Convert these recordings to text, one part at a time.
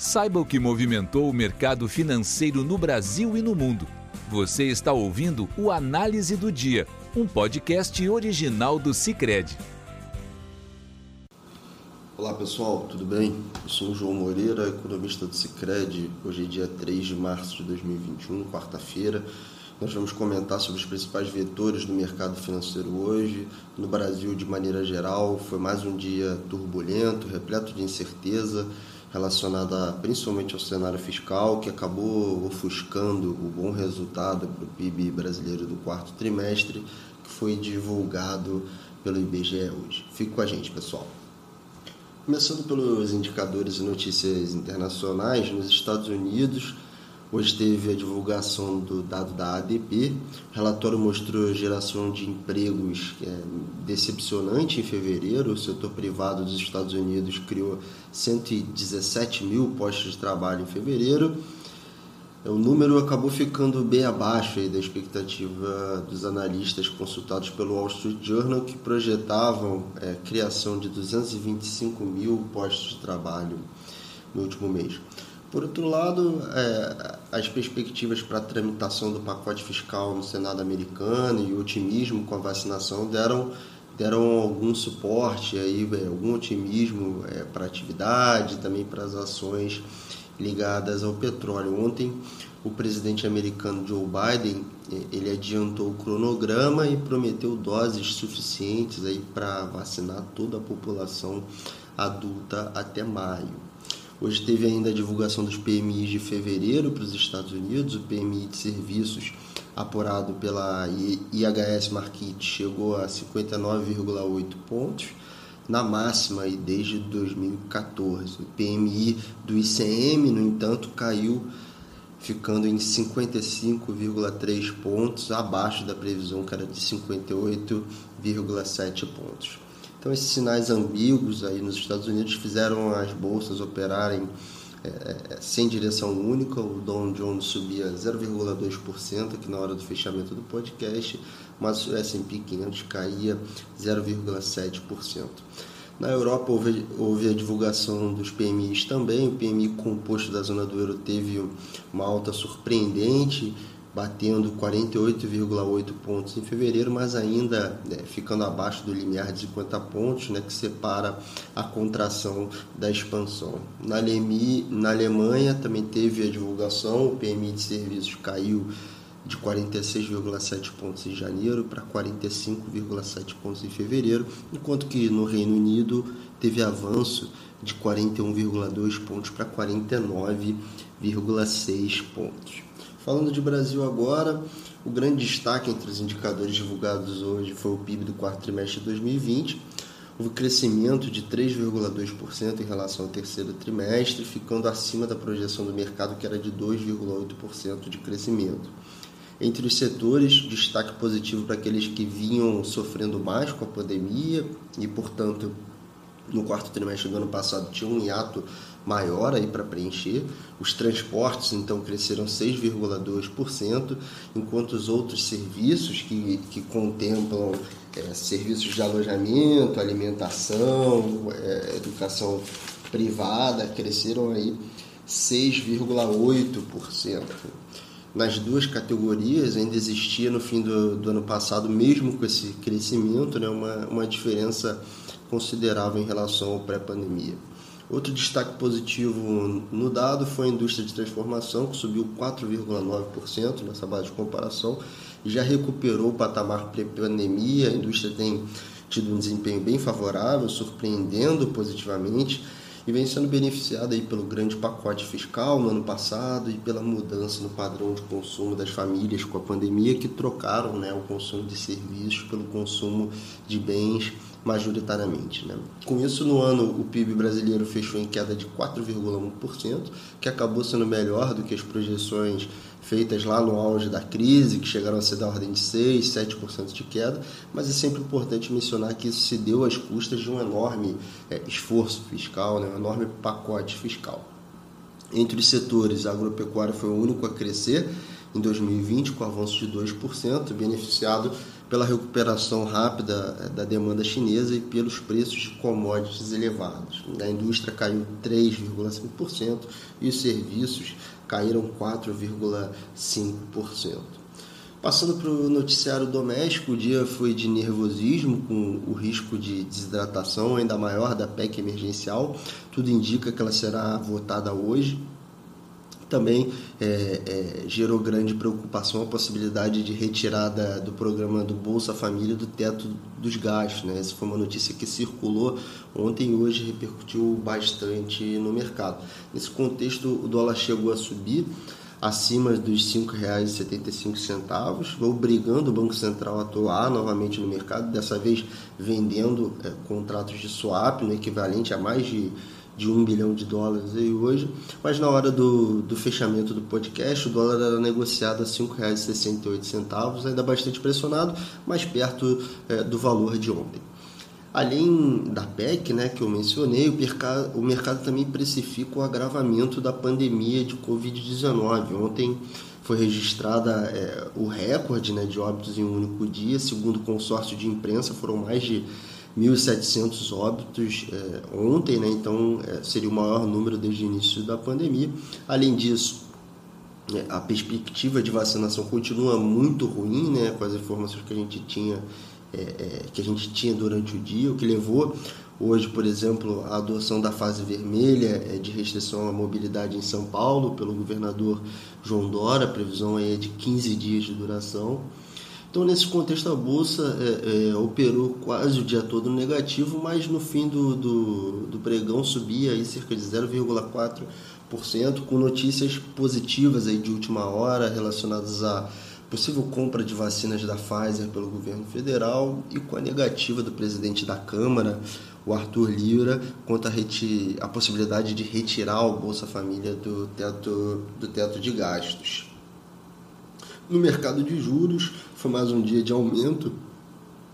Saiba o que movimentou o mercado financeiro no Brasil e no mundo. Você está ouvindo o Análise do Dia, um podcast original do Cicred. Olá pessoal, tudo bem? Eu sou o João Moreira, economista do Cicred. Hoje é dia 3 de março de 2021, quarta-feira. Nós vamos comentar sobre os principais vetores do mercado financeiro hoje. No Brasil, de maneira geral, foi mais um dia turbulento, repleto de incerteza relacionada principalmente ao cenário fiscal, que acabou ofuscando o bom resultado para o PIB brasileiro do quarto trimestre, que foi divulgado pelo IBGE hoje. Fique com a gente, pessoal. Começando pelos indicadores e notícias internacionais, nos Estados Unidos, Hoje teve a divulgação do dado da ADP. O relatório mostrou geração de empregos é, decepcionante em fevereiro. O setor privado dos Estados Unidos criou 117 mil postos de trabalho em fevereiro. O número acabou ficando bem abaixo da expectativa dos analistas consultados pelo Wall Street Journal, que projetavam é, criação de 225 mil postos de trabalho no último mês. Por outro lado, é, as perspectivas para a tramitação do pacote fiscal no Senado americano e o otimismo com a vacinação deram, deram algum suporte, aí, é, algum otimismo é, para a atividade, também para as ações ligadas ao petróleo. Ontem, o presidente americano Joe Biden é, ele adiantou o cronograma e prometeu doses suficientes para vacinar toda a população adulta até maio. Hoje teve ainda a divulgação dos PMIs de fevereiro para os Estados Unidos, o PMI de serviços apurado pela IHS Markit chegou a 59,8 pontos, na máxima aí desde 2014. O PMI do ICM, no entanto, caiu ficando em 55,3 pontos, abaixo da previsão que era de 58,7 pontos. Então, esses sinais ambíguos aí nos Estados Unidos fizeram as bolsas operarem é, é sem direção única. O Dow Jones subia 0,2% aqui na hora do fechamento do podcast, mas o S&P 500 caía 0,7%. Na Europa houve, houve, a divulgação dos PMIs também. O PMI composto da zona do euro teve uma alta surpreendente, batendo 48,8 pontos em fevereiro, mas ainda né, ficando abaixo do limiar de 50 pontos, né, que separa a contração da expansão. Na, Alemi, na Alemanha também teve a divulgação, o PMI de serviços caiu de 46,7 pontos em janeiro para 45,7 pontos em fevereiro, enquanto que no Reino Unido teve avanço de 41,2 pontos para 49,6 pontos. Falando de Brasil agora, o grande destaque entre os indicadores divulgados hoje foi o PIB do quarto trimestre de 2020. Houve crescimento de 3,2% em relação ao terceiro trimestre, ficando acima da projeção do mercado, que era de 2,8% de crescimento. Entre os setores, destaque positivo para aqueles que vinham sofrendo mais com a pandemia e, portanto, no quarto trimestre do ano passado tinha um hiato maior aí para preencher. Os transportes então cresceram 6,2%, enquanto os outros serviços que, que contemplam é, serviços de alojamento, alimentação, é, educação privada cresceram aí 6,8%. Nas duas categorias ainda existia no fim do, do ano passado, mesmo com esse crescimento, né, uma, uma diferença considerável em relação ao pré-pandemia. Outro destaque positivo no dado foi a indústria de transformação, que subiu 4,9% nessa base de comparação e já recuperou o patamar pré-pandemia. A indústria tem tido um desempenho bem favorável, surpreendendo positivamente e vem sendo beneficiada aí pelo grande pacote fiscal no ano passado e pela mudança no padrão de consumo das famílias com a pandemia que trocaram né, o consumo de serviços pelo consumo de bens majoritariamente. Né? Com isso, no ano, o PIB brasileiro fechou em queda de 4,1%, que acabou sendo melhor do que as projeções feitas lá no auge da crise, que chegaram a ser da ordem de 6, 7% de queda, mas é sempre importante mencionar que isso se deu às custas de um enorme é, esforço fiscal, né? um enorme pacote fiscal. Entre os setores, a agropecuária foi o único a crescer em 2020, com avanço de 2%, beneficiado pela recuperação rápida eh, da demanda chinesa e pelos preços de commodities elevados. A indústria caiu 3,5% e os serviços caíram 4,5%. Passando para o noticiário doméstico, o dia foi de nervosismo, com o risco de desidratação ainda maior da PEC emergencial. Tudo indica que ela será votada hoje também é, é, gerou grande preocupação a possibilidade de retirada do programa do Bolsa Família do teto dos gastos. Né? Essa foi uma notícia que circulou ontem e hoje repercutiu bastante no mercado. Nesse contexto, o dólar chegou a subir acima dos R$ 5,75, obrigando o Banco Central a atuar novamente no mercado, dessa vez vendendo é, contratos de swap no equivalente a mais de de um bilhão de dólares aí hoje, mas na hora do, do fechamento do podcast o dólar era negociado a R$ 5,68, ainda bastante pressionado, mas perto é, do valor de ontem. Além da PEC, né, que eu mencionei, o mercado, o mercado também precifica o agravamento da pandemia de Covid-19. Ontem foi registrada é, o recorde né, de óbitos em um único dia, segundo o consórcio de imprensa, foram mais de 1.700 óbitos é, ontem, né? então é, seria o maior número desde o início da pandemia. Além disso, é, a perspectiva de vacinação continua muito ruim, né? com as informações que a gente tinha é, que a gente tinha durante o dia, o que levou hoje, por exemplo, à adoção da fase vermelha é, de restrição à mobilidade em São Paulo pelo governador João Dória, a previsão é de 15 dias de duração. Então, nesse contexto, a Bolsa é, é, operou quase o dia todo negativo, mas no fim do, do, do pregão subia aí cerca de 0,4%, com notícias positivas aí de última hora relacionadas à possível compra de vacinas da Pfizer pelo governo federal e com a negativa do presidente da Câmara, o Arthur Lira, quanto a, a possibilidade de retirar o Bolsa Família do teto, do teto de gastos. No mercado de juros, foi mais um dia de aumento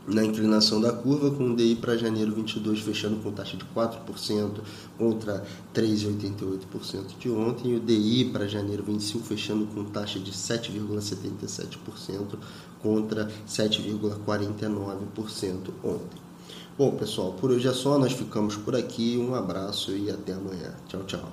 na inclinação da curva, com o DI para janeiro 22 fechando com taxa de 4% contra 3,88% de ontem, e o DI para janeiro 25 fechando com taxa de 7,77% contra 7,49% ontem. Bom, pessoal, por hoje é só, nós ficamos por aqui. Um abraço e até amanhã. Tchau, tchau.